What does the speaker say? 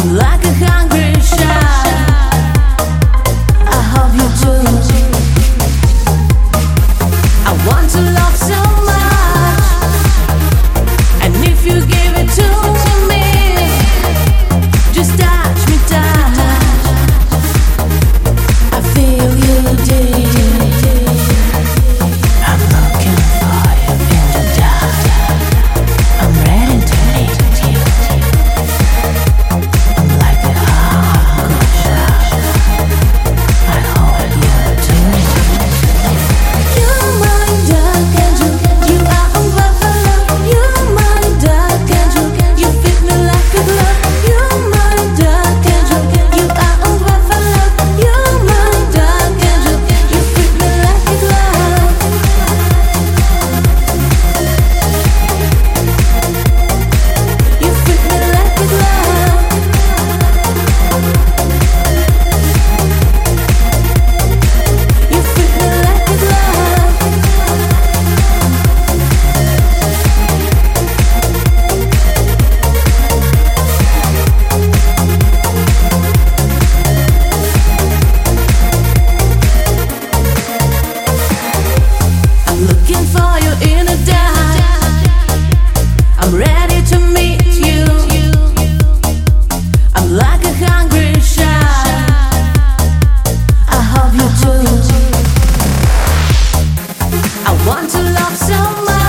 I'm like a high to love someone